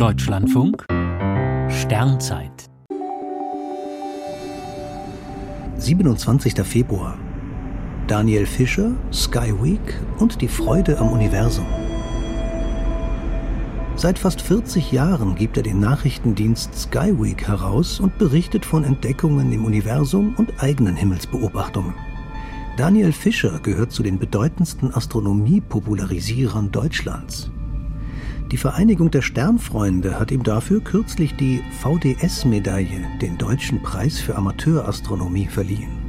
Deutschlandfunk Sternzeit 27. Februar Daniel Fischer, Sky Week und die Freude am Universum. Seit fast 40 Jahren gibt er den Nachrichtendienst Sky Week heraus und berichtet von Entdeckungen im Universum und eigenen Himmelsbeobachtungen. Daniel Fischer gehört zu den bedeutendsten Astronomie-Popularisierern Deutschlands. Die Vereinigung der Sternfreunde hat ihm dafür kürzlich die VDS-Medaille, den Deutschen Preis für Amateurastronomie, verliehen.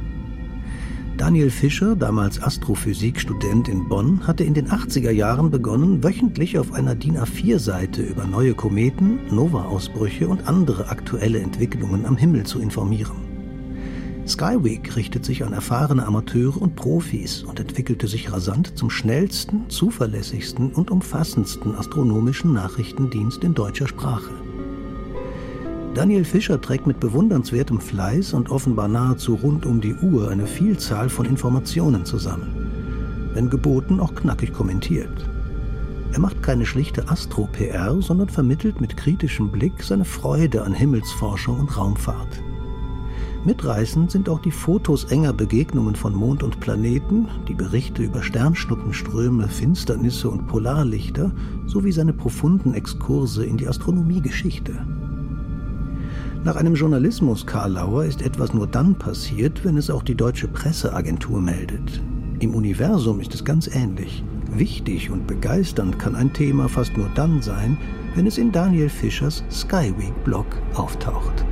Daniel Fischer, damals Astrophysikstudent in Bonn, hatte in den 80er Jahren begonnen, wöchentlich auf einer DIN A4-Seite über neue Kometen, Nova-Ausbrüche und andere aktuelle Entwicklungen am Himmel zu informieren. Skyweek richtet sich an erfahrene Amateure und Profis und entwickelte sich rasant zum schnellsten, zuverlässigsten und umfassendsten astronomischen Nachrichtendienst in deutscher Sprache. Daniel Fischer trägt mit bewundernswertem Fleiß und offenbar nahezu rund um die Uhr eine Vielzahl von Informationen zusammen. Wenn geboten, auch knackig kommentiert. Er macht keine schlichte Astro-PR, sondern vermittelt mit kritischem Blick seine Freude an Himmelsforschung und Raumfahrt. Mitreißend sind auch die Fotos enger Begegnungen von Mond und Planeten, die Berichte über Sternschnuppenströme, Finsternisse und Polarlichter sowie seine profunden Exkurse in die Astronomiegeschichte. Nach einem Journalismus Karlauer ist etwas nur dann passiert, wenn es auch die deutsche Presseagentur meldet. Im Universum ist es ganz ähnlich. Wichtig und begeisternd kann ein Thema fast nur dann sein, wenn es in Daniel Fischers Skyweek-Blog auftaucht.